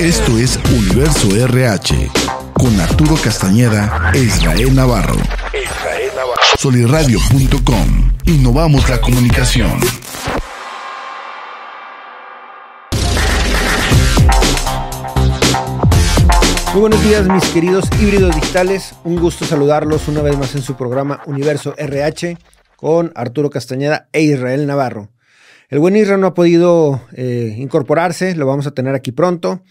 Esto es Universo RH con Arturo Castañeda e Israel Navarro. Soliradio.com. Innovamos la comunicación. Muy buenos días mis queridos híbridos digitales, un gusto saludarlos una vez más en su programa Universo RH con Arturo Castañeda e Israel Navarro. El buen Israel no ha podido eh, incorporarse, lo vamos a tener aquí pronto,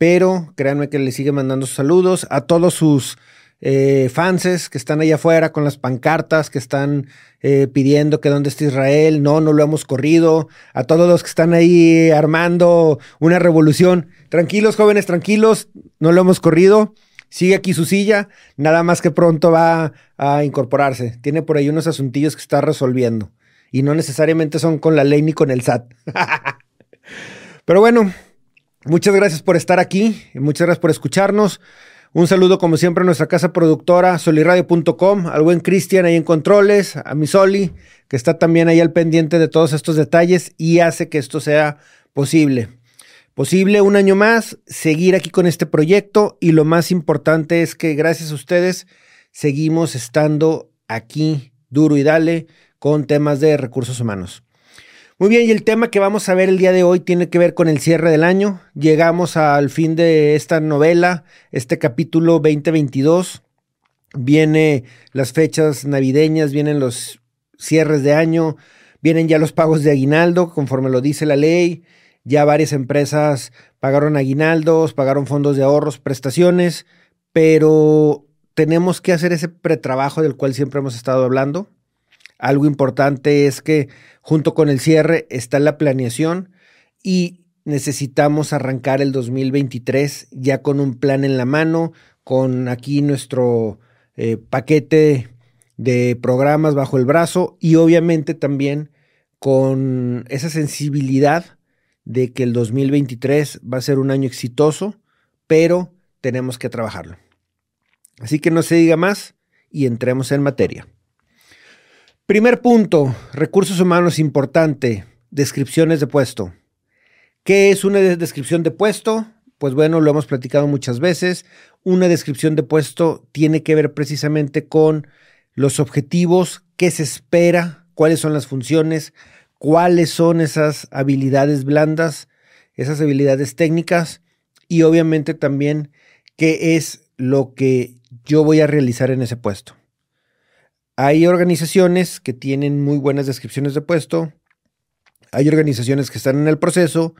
pero créanme que le sigue mandando saludos a todos sus eh, fanses que están allá afuera con las pancartas, que están eh, pidiendo que dónde está Israel, no, no lo hemos corrido, a todos los que están ahí armando una revolución. Tranquilos, jóvenes, tranquilos, no lo hemos corrido. Sigue aquí su silla, nada más que pronto va a incorporarse. Tiene por ahí unos asuntillos que está resolviendo y no necesariamente son con la ley ni con el SAT. Pero bueno, muchas gracias por estar aquí, muchas gracias por escucharnos. Un saludo como siempre a nuestra casa productora soliradio.com, al buen Cristian ahí en controles, a mi Soli, que está también ahí al pendiente de todos estos detalles y hace que esto sea posible. Posible un año más, seguir aquí con este proyecto y lo más importante es que gracias a ustedes seguimos estando aquí duro y dale con temas de recursos humanos. Muy bien, y el tema que vamos a ver el día de hoy tiene que ver con el cierre del año. Llegamos al fin de esta novela, este capítulo 2022. Vienen las fechas navideñas, vienen los cierres de año, vienen ya los pagos de aguinaldo, conforme lo dice la ley. Ya varias empresas pagaron aguinaldos, pagaron fondos de ahorros, prestaciones, pero tenemos que hacer ese pretrabajo del cual siempre hemos estado hablando algo importante es que junto con el cierre está la planeación y necesitamos arrancar el 2023 ya con un plan en la mano, con aquí nuestro eh, paquete de programas bajo el brazo y obviamente también con esa sensibilidad de que el 2023 va a ser un año exitoso, pero tenemos que trabajarlo. Así que no se diga más y entremos en materia. Primer punto, recursos humanos importante, descripciones de puesto. ¿Qué es una descripción de puesto? Pues bueno, lo hemos platicado muchas veces. Una descripción de puesto tiene que ver precisamente con los objetivos, qué se espera, cuáles son las funciones, cuáles son esas habilidades blandas, esas habilidades técnicas y obviamente también qué es lo que yo voy a realizar en ese puesto. Hay organizaciones que tienen muy buenas descripciones de puesto, hay organizaciones que están en el proceso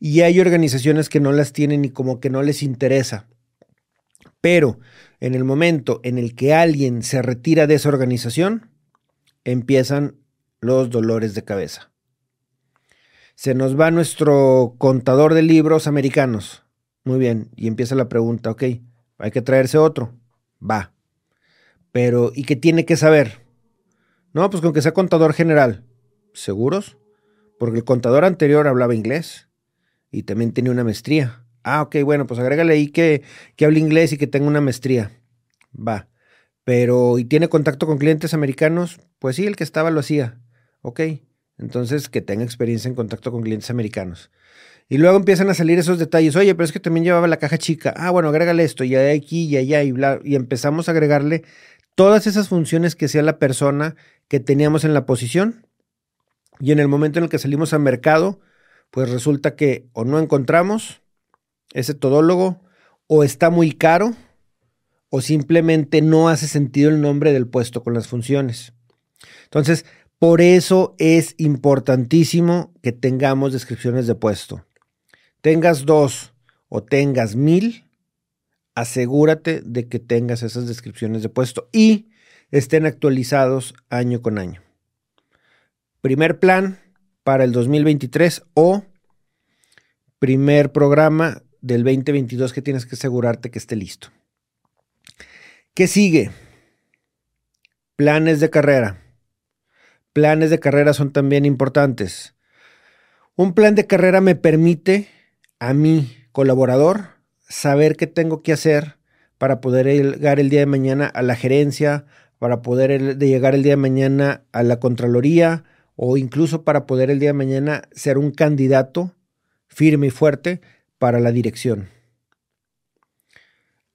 y hay organizaciones que no las tienen y como que no les interesa. Pero en el momento en el que alguien se retira de esa organización, empiezan los dolores de cabeza. Se nos va nuestro contador de libros americanos. Muy bien, y empieza la pregunta, ok, hay que traerse otro. Va. Pero, ¿y qué tiene que saber? No, pues con que sea contador general. ¿Seguros? Porque el contador anterior hablaba inglés y también tenía una maestría. Ah, ok, bueno, pues agrégale ahí que, que hable inglés y que tenga una maestría. Va. Pero, ¿y tiene contacto con clientes americanos? Pues sí, el que estaba lo hacía. Ok. Entonces, que tenga experiencia en contacto con clientes americanos. Y luego empiezan a salir esos detalles. Oye, pero es que también llevaba la caja chica. Ah, bueno, agrégale esto, y aquí, y allá, y bla. Y empezamos a agregarle todas esas funciones que sea la persona que teníamos en la posición y en el momento en el que salimos al mercado, pues resulta que o no encontramos ese todólogo o está muy caro o simplemente no hace sentido el nombre del puesto con las funciones. Entonces, por eso es importantísimo que tengamos descripciones de puesto. Tengas dos o tengas mil, asegúrate de que tengas esas descripciones de puesto y estén actualizados año con año. Primer plan para el 2023 o primer programa del 2022 que tienes que asegurarte que esté listo. ¿Qué sigue? Planes de carrera. Planes de carrera son también importantes. Un plan de carrera me permite a mi colaborador saber qué tengo que hacer para poder llegar el día de mañana a la gerencia, para poder llegar el día de mañana a la Contraloría o incluso para poder el día de mañana ser un candidato firme y fuerte para la dirección.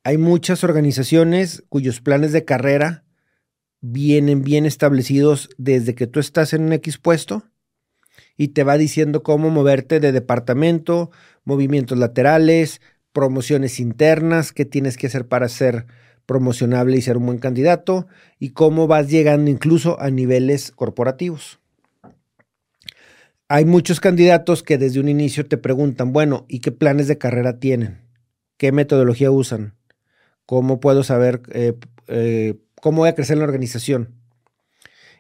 Hay muchas organizaciones cuyos planes de carrera vienen bien establecidos desde que tú estás en un X puesto y te va diciendo cómo moverte de departamento, movimientos laterales, promociones internas, qué tienes que hacer para ser promocionable y ser un buen candidato y cómo vas llegando incluso a niveles corporativos. Hay muchos candidatos que desde un inicio te preguntan, bueno, ¿y qué planes de carrera tienen? ¿Qué metodología usan? ¿Cómo puedo saber eh, eh, cómo voy a crecer en la organización?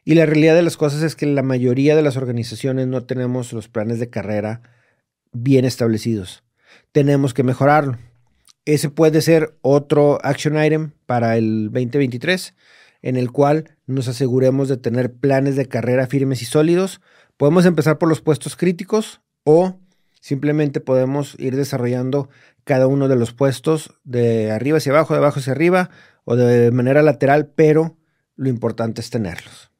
Y la realidad de las cosas es que la mayoría de las organizaciones no tenemos los planes de carrera bien establecidos. Tenemos que mejorarlo. Ese puede ser otro action item para el 2023 en el cual nos aseguremos de tener planes de carrera firmes y sólidos. Podemos empezar por los puestos críticos o simplemente podemos ir desarrollando cada uno de los puestos de arriba hacia abajo, de abajo hacia arriba o de manera lateral, pero lo importante es tenerlos.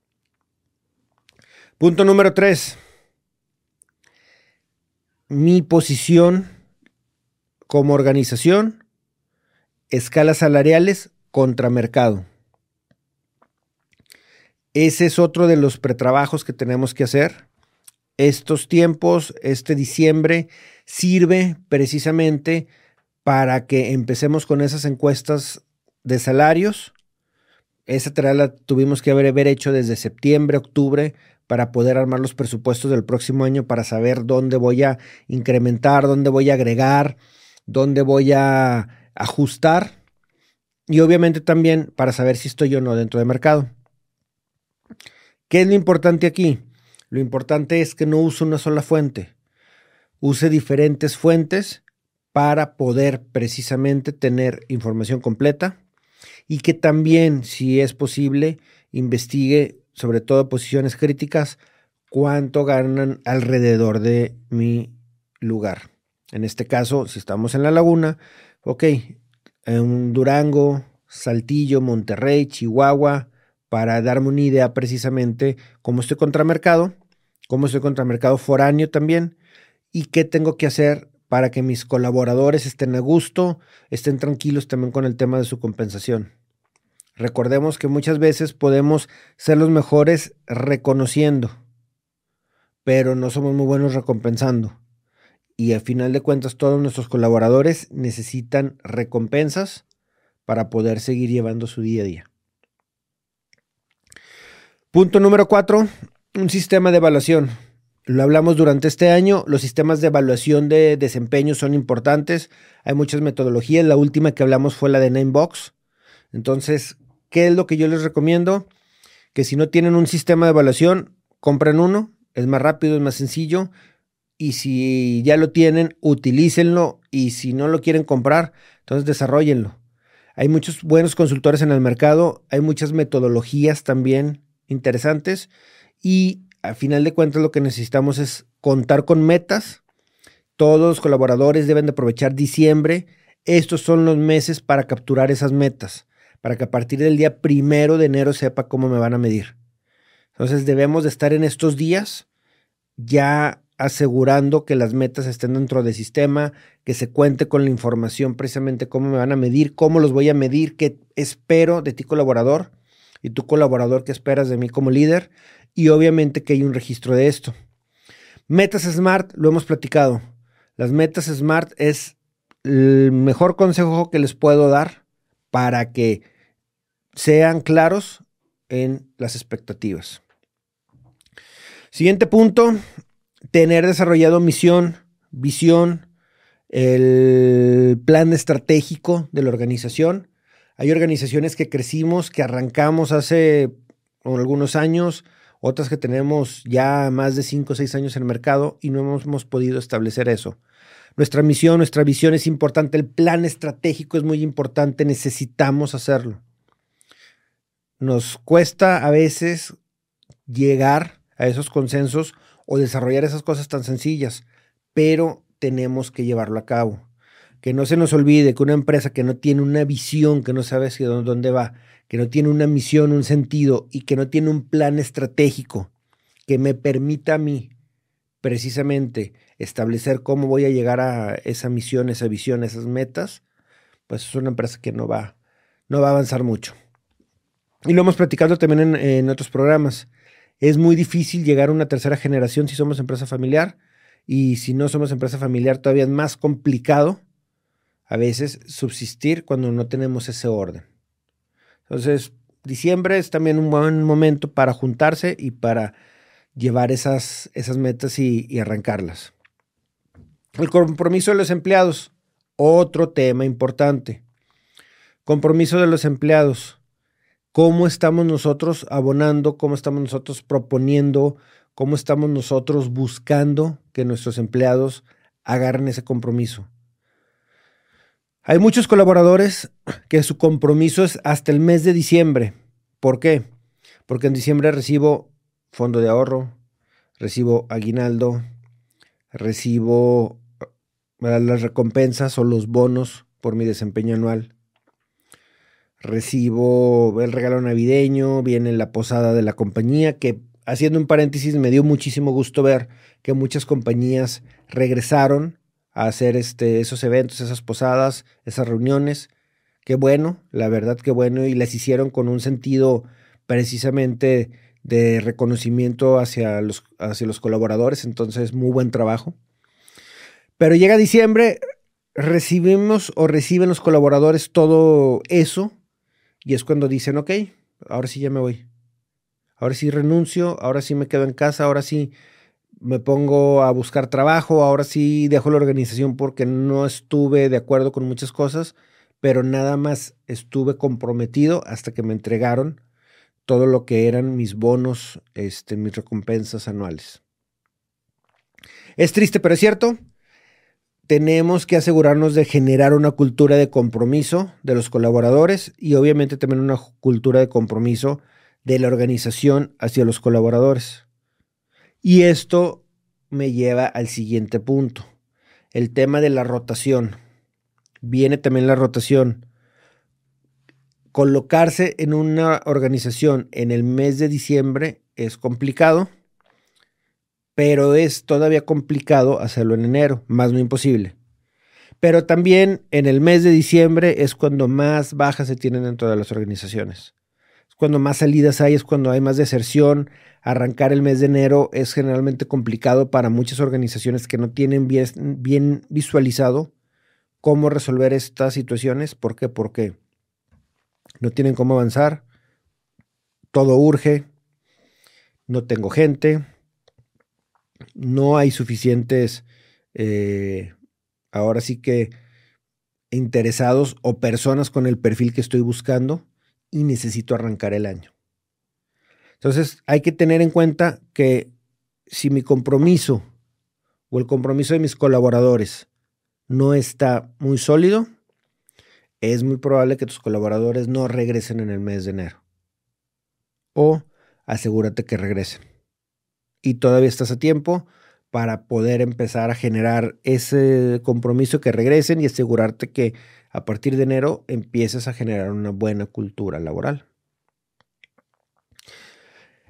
Punto número tres. Mi posición como organización, escalas salariales contra mercado. Ese es otro de los pretrabajos que tenemos que hacer. Estos tiempos, este diciembre, sirve precisamente para que empecemos con esas encuestas de salarios. Esa tarea la tuvimos que haber, hecho desde septiembre, octubre, para poder armar los presupuestos del próximo año, para saber dónde voy a incrementar, dónde voy a agregar, dónde voy a ajustar y obviamente también para saber si estoy o no dentro del mercado. ¿Qué es lo importante aquí? Lo importante es que no use una sola fuente. Use diferentes fuentes para poder precisamente tener información completa y que también, si es posible, investigue sobre todo posiciones críticas, cuánto ganan alrededor de mi lugar. En este caso, si estamos en la laguna, ok, en Durango, Saltillo, Monterrey, Chihuahua, para darme una idea precisamente cómo estoy contra mercado, cómo estoy contra mercado foráneo también y qué tengo que hacer para que mis colaboradores estén a gusto, estén tranquilos también con el tema de su compensación. Recordemos que muchas veces podemos ser los mejores reconociendo, pero no somos muy buenos recompensando y al final de cuentas todos nuestros colaboradores necesitan recompensas para poder seguir llevando su día a día. Punto número cuatro, un sistema de evaluación. Lo hablamos durante este año, los sistemas de evaluación de desempeño son importantes, hay muchas metodologías, la última que hablamos fue la de Namebox. Entonces, ¿qué es lo que yo les recomiendo? Que si no tienen un sistema de evaluación, compren uno, es más rápido, es más sencillo y si ya lo tienen, utilícenlo y si no lo quieren comprar, entonces desarrollenlo. Hay muchos buenos consultores en el mercado, hay muchas metodologías también interesantes y al final de cuentas lo que necesitamos es contar con metas. Todos los colaboradores deben de aprovechar diciembre. Estos son los meses para capturar esas metas, para que a partir del día primero de enero sepa cómo me van a medir. Entonces debemos de estar en estos días ya asegurando que las metas estén dentro del sistema, que se cuente con la información precisamente cómo me van a medir, cómo los voy a medir, qué espero de ti colaborador y tu colaborador qué esperas de mí como líder y obviamente que hay un registro de esto. Metas Smart, lo hemos platicado. Las metas Smart es el mejor consejo que les puedo dar para que sean claros en las expectativas. Siguiente punto, tener desarrollado misión, visión, el plan estratégico de la organización. Hay organizaciones que crecimos, que arrancamos hace algunos años, otras que tenemos ya más de 5 o 6 años en el mercado y no hemos, hemos podido establecer eso. Nuestra misión, nuestra visión es importante, el plan estratégico es muy importante, necesitamos hacerlo. Nos cuesta a veces llegar a esos consensos o desarrollar esas cosas tan sencillas, pero tenemos que llevarlo a cabo. Que no se nos olvide que una empresa que no tiene una visión, que no sabe hacia dónde va, que no tiene una misión, un sentido y que no tiene un plan estratégico que me permita a mí precisamente establecer cómo voy a llegar a esa misión, esa visión, esas metas, pues es una empresa que no va, no va a avanzar mucho. Y lo hemos platicado también en, otros programas. Es muy difícil llegar a una tercera generación si somos empresa familiar y si no somos empresa familiar todavía es más complicado a veces subsistir cuando no tenemos ese orden. Entonces, diciembre es también un buen momento para juntarse y para llevar esas, esas metas y arrancarlas. El compromiso de los empleados, otro tema importante. Compromiso de los empleados. ¿Cómo estamos nosotros abonando? ¿Cómo estamos nosotros proponiendo? ¿Cómo estamos nosotros buscando que nuestros empleados agarren ese compromiso? Hay muchos colaboradores que su compromiso es hasta el mes de diciembre. ¿Por qué? Porque en diciembre recibo fondo de ahorro, recibo aguinaldo, recibo las recompensas o los bonos por mi desempeño anual. Recibo el regalo navideño, viene la posada de la compañía, que haciendo un paréntesis me dio muchísimo gusto ver que muchas compañías regresaron a hacer este, esos eventos, esas posadas, esas reuniones. Qué bueno, la verdad qué bueno, y las hicieron con un sentido precisamente de reconocimiento hacia los, hacia los colaboradores, entonces muy buen trabajo. Pero llega diciembre, recibimos o reciben los colaboradores todo eso y es cuando dicen, ok, ahora sí ya me voy. Ahora sí renuncio, ahora sí me quedo en casa, ahora sí me pongo a buscar trabajo, ahora sí dejo la organización porque no estuve de acuerdo con muchas cosas, pero nada más estuve comprometido hasta que me entregaron todo lo que eran mis bonos, este, mis recompensas anuales. Es triste, pero es cierto tenemos que asegurarnos de generar una cultura de compromiso de los colaboradores y obviamente también una cultura de compromiso de la organización hacia los colaboradores. Y esto me lleva al siguiente punto, el tema de la rotación. Viene también la rotación. Colocarse en una organización en el mes de diciembre es complicado pero es todavía complicado hacerlo en enero, más no imposible. Pero también en el mes de diciembre es cuando más bajas se tienen dentro de las organizaciones. Es cuando más salidas hay, es cuando hay más deserción. Arrancar el mes de enero es generalmente complicado para muchas organizaciones que no tienen bien, bien visualizado cómo resolver estas situaciones. ¿Por qué? Porque no tienen cómo avanzar, todo urge, no tengo gente, no hay suficientes, eh, ahora sí que interesados o personas con el perfil que estoy buscando y necesito arrancar el año. Entonces hay que tener en cuenta que si mi compromiso o el compromiso de mis colaboradores no está muy sólido, es muy probable que tus colaboradores no regresen en el mes de enero. O asegúrate que regresen y todavía estás a tiempo para poder empezar a generar ese compromiso que regresen y asegurarte que a partir de enero empieces a generar una buena cultura laboral.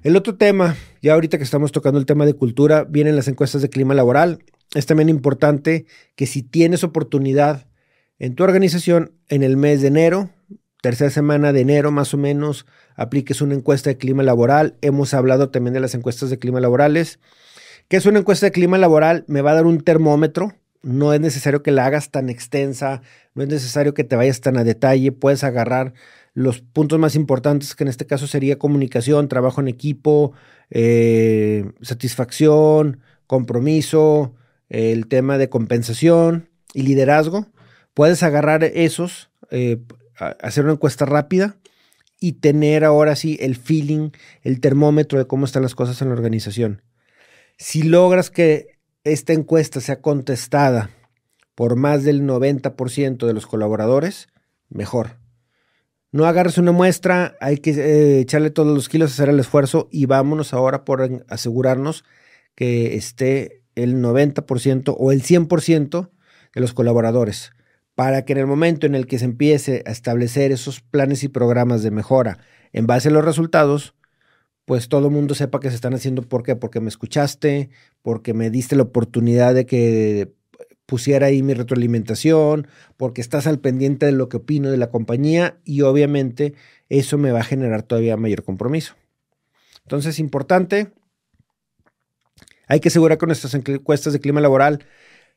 El otro tema, ya ahorita que estamos tocando el tema de cultura, vienen las encuestas de clima laboral. Es también importante que si tienes oportunidad en tu organización en el mes de enero, tercera semana de enero más o menos, apliques una encuesta de clima laboral. Hemos hablado también de las encuestas de clima laborales. ¿Qué es una encuesta de clima laboral? Me va a dar un termómetro. No es necesario que la hagas tan extensa, no es necesario que te vayas tan a detalle. Puedes agarrar los puntos más importantes, que en este caso sería comunicación, trabajo en equipo, eh, satisfacción, compromiso, el tema de compensación y liderazgo. Puedes agarrar esos, eh, hacer una encuesta rápida y tener ahora sí el feeling, el termómetro de cómo están las cosas en la organización. Si logras que esta encuesta sea contestada por más del 90% de los colaboradores, mejor. No agarres una muestra, hay que eh, echarle todos los kilos, hacer el esfuerzo y vámonos ahora por asegurarnos que esté el 90% o el 100% de los colaboradores para que en el momento en el que se empiece a establecer esos planes y programas de mejora en base a los resultados, pues todo el mundo sepa que se están haciendo. ¿Por qué? Porque me escuchaste, porque me diste la oportunidad de que pusiera ahí mi retroalimentación, porque estás al pendiente de lo que opino de la compañía y obviamente eso me va a generar todavía mayor compromiso. Entonces, importante, hay que asegurar que nuestras encuestas de clima laboral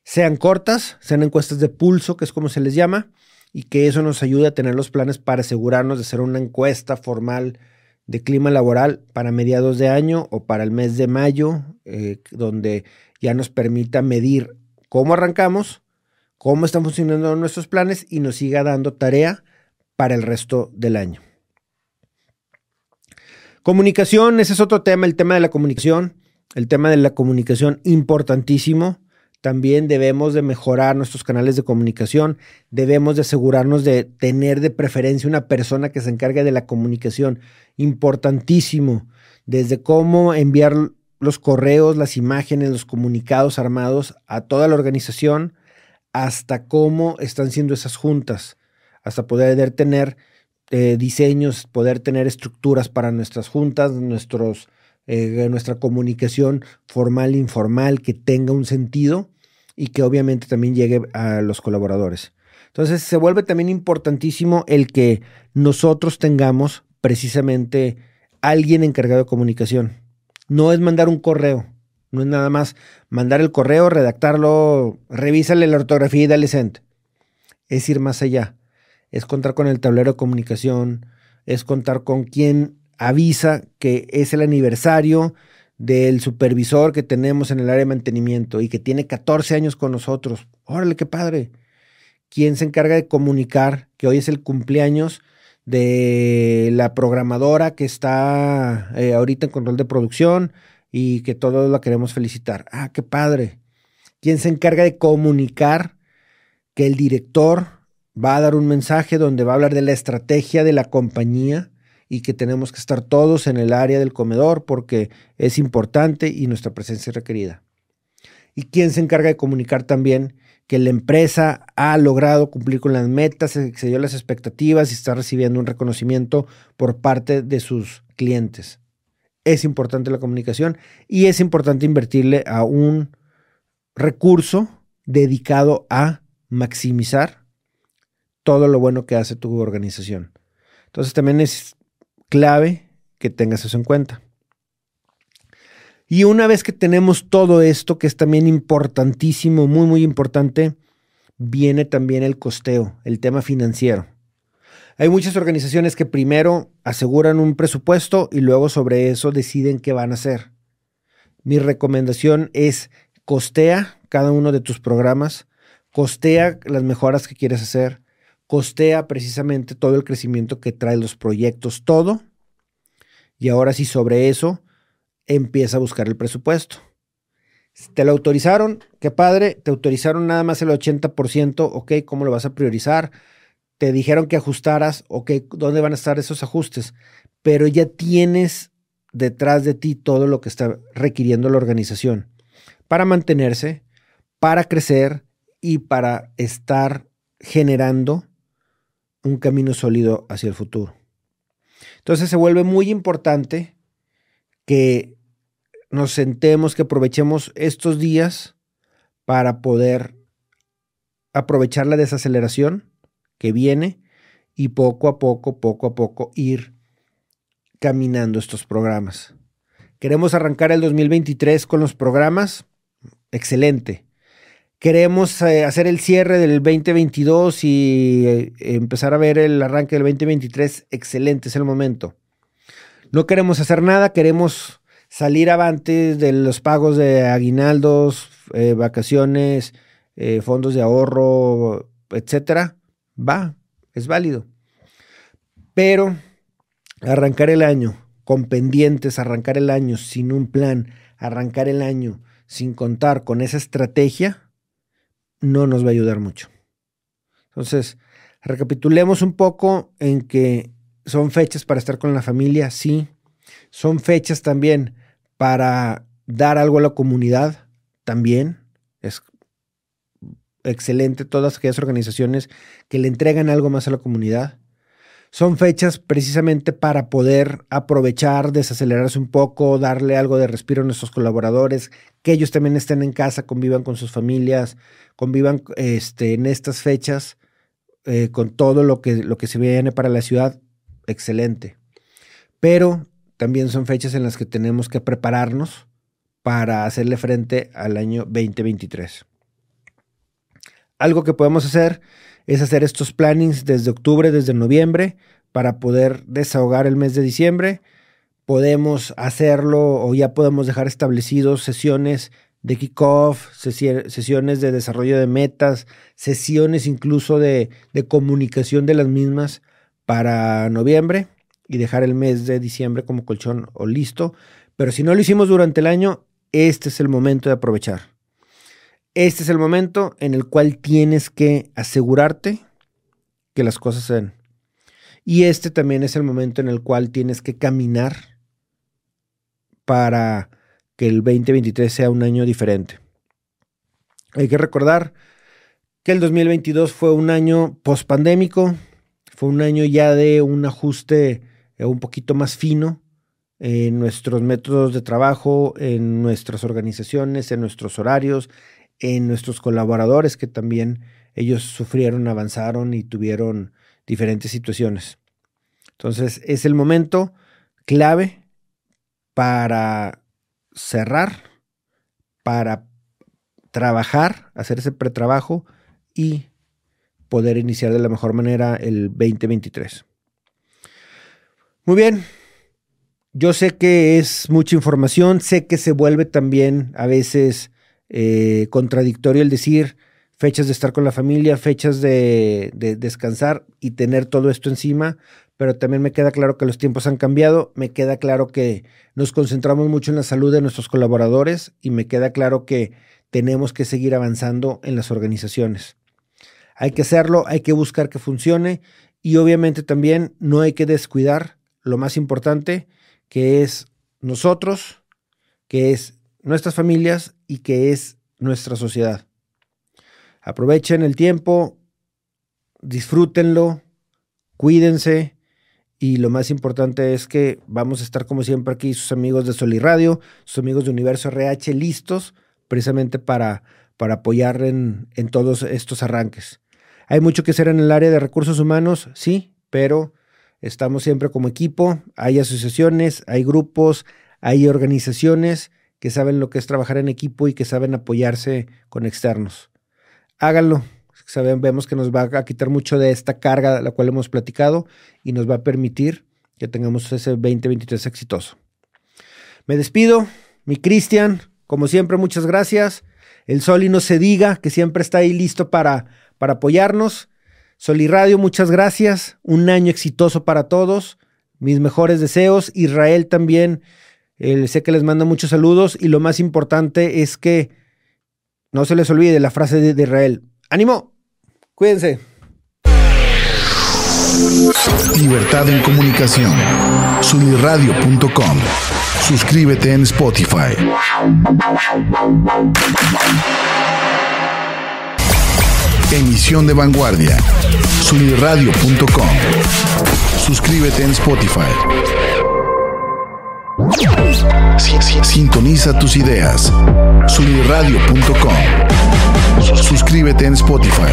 sean cortas, sean encuestas de pulso, que es como se les llama, y que eso nos ayude a tener los planes para asegurarnos de hacer una encuesta formal de clima laboral para mediados de año o para el mes de mayo, eh, donde ya nos permita medir cómo arrancamos, cómo están funcionando nuestros planes y nos siga dando tarea para el resto del año. Comunicación, ese es otro tema, el tema de la comunicación, el tema de la comunicación importantísimo. También debemos de mejorar nuestros canales de comunicación, debemos de asegurarnos de tener de preferencia una persona que se encargue de la comunicación, importantísimo, desde cómo enviar los correos, las imágenes, los comunicados armados a toda la organización, hasta cómo están siendo esas juntas, hasta poder tener eh, diseños, poder tener estructuras para nuestras juntas, nuestros, eh, nuestra comunicación formal informal que tenga un sentido y que obviamente también llegue a los colaboradores. Entonces se vuelve también importantísimo el que nosotros tengamos precisamente alguien encargado de comunicación. No es mandar un correo, no es nada más mandar el correo, redactarlo, revísale la ortografía y dale send. Es ir más allá. Es contar con el tablero de comunicación, es contar con quien avisa que es el aniversario del supervisor que tenemos en el área de mantenimiento y que tiene 14 años con nosotros. Órale, qué padre. ¿Quién se encarga de comunicar que hoy es el cumpleaños de la programadora que está eh, ahorita en control de producción y que todos la queremos felicitar? Ah, qué padre. ¿Quién se encarga de comunicar que el director va a dar un mensaje donde va a hablar de la estrategia de la compañía? Y que tenemos que estar todos en el área del comedor porque es importante y nuestra presencia es requerida. ¿Y quién se encarga de comunicar también que la empresa ha logrado cumplir con las metas, excedió las expectativas y está recibiendo un reconocimiento por parte de sus clientes? Es importante la comunicación y es importante invertirle a un recurso dedicado a maximizar todo lo bueno que hace tu organización. Entonces también es clave que tengas eso en cuenta. Y una vez que tenemos todo esto, que es también importantísimo, muy, muy importante, viene también el costeo, el tema financiero. Hay muchas organizaciones que primero aseguran un presupuesto y luego sobre eso deciden qué van a hacer. Mi recomendación es costea cada uno de tus programas, costea las mejoras que quieres hacer, costea precisamente todo el crecimiento que trae los proyectos, todo. Y ahora sí, sobre eso, empieza a buscar el presupuesto. Te lo autorizaron, qué padre, te autorizaron nada más el 80%, ok, ¿cómo lo vas a priorizar? Te dijeron que ajustaras, ok, ¿dónde van a estar esos ajustes? Pero ya tienes detrás de ti todo lo que está requiriendo la organización para mantenerse, para crecer y para estar generando un camino sólido hacia el futuro. Entonces se vuelve muy importante que nos sentemos, que aprovechemos estos días para poder aprovechar la desaceleración que viene y poco a poco, poco a poco ir caminando estos programas. Queremos arrancar el 2023 con los programas. Excelente queremos eh, hacer el cierre del 2022 y eh, empezar a ver el arranque del 2023, excelente, es el momento. No queremos hacer nada, queremos salir avante de los pagos de aguinaldos, eh, vacaciones, fondos de ahorro, etcétera. Va, es válido. Pero arrancar el año con pendientes, arrancar el año sin un plan, arrancar el año sin contar con esa estrategia, no nos va a ayudar mucho. Entonces, recapitulemos un poco en que son fechas para estar con la familia, sí. Son fechas también para dar algo a la comunidad, también. Es excelente todas aquellas organizaciones que le entregan algo más a la comunidad. Son fechas precisamente para poder aprovechar, desacelerarse un poco, darle algo de respiro a nuestros colaboradores, que ellos también estén en casa, convivan con sus familias, convivan este, en estas fechas eh, con todo lo que, lo que se viene para la ciudad. Excelente. Pero también son fechas en las que tenemos que prepararnos para hacerle frente al año 2023. Algo que podemos hacer es hacer estos plannings desde octubre, desde noviembre, para poder desahogar el mes de diciembre. Podemos hacerlo o ya podemos dejar establecidos sesiones de kickoff, sesiones de desarrollo de metas, sesiones incluso de, de comunicación de las mismas para noviembre y dejar el mes de diciembre como colchón o listo. Pero si no lo hicimos durante el año, este es el momento de aprovechar. Este es el momento en el cual tienes que asegurarte que las cosas se den. Y este también es el momento en el cual tienes que caminar para que el 2023 sea un año diferente. Hay que recordar que el 2022 fue un año pospandémico, fue un año ya de un ajuste eh, un poquito más fino en nuestros métodos de trabajo, en nuestras organizaciones, en nuestros horarios, en nuestros colaboradores que también ellos sufrieron, avanzaron y tuvieron diferentes situaciones. Entonces es el momento clave para cerrar, para trabajar, hacer ese pretrabajo y poder iniciar de la mejor manera el 2023. Muy bien, yo sé que es mucha información, sé que se vuelve también a veces eh, contradictorio el decir fechas de estar con la familia, fechas de, descansar y tener todo esto encima, pero también me queda claro que los tiempos han cambiado, me queda claro que nos concentramos mucho en la salud de nuestros colaboradores y me queda claro que tenemos que seguir avanzando en las organizaciones. Hay que hacerlo, hay que buscar que funcione y obviamente también no hay que descuidar lo más importante que es nosotros, que es nuestras familias y que es nuestra sociedad. Aprovechen el tiempo, disfrútenlo, cuídense y lo más importante es que vamos a estar como siempre aquí sus amigos de Sol y Radio, sus amigos de Universo RH listos precisamente para, para apoyar en, en todos estos arranques. Hay mucho que hacer en el área de recursos humanos, sí, pero estamos siempre como equipo, hay asociaciones, hay grupos, hay organizaciones que saben lo que es trabajar en equipo y que saben apoyarse con externos. Háganlo. Saben, vemos que nos va a quitar mucho de esta carga la cual hemos platicado y nos va a permitir que tengamos ese 2023 exitoso. Me despido, mi Cristian, como siempre, muchas gracias. El Sol y no se diga, que siempre está ahí listo para, para apoyarnos. Sol y Radio, muchas gracias. Un año exitoso para todos. Mis mejores deseos. Israel también sé que les manda muchos saludos y lo más importante es que no se les olvide la frase de, Israel. ¡Ánimo! Cuídense. Libertad en comunicación. Sunirradio.com. Suscríbete en Spotify. Emisión de vanguardia. Sunirradio.com. Suscríbete en Spotify. Sintoniza tus ideas. Suniradio.com. Suscríbete en Spotify.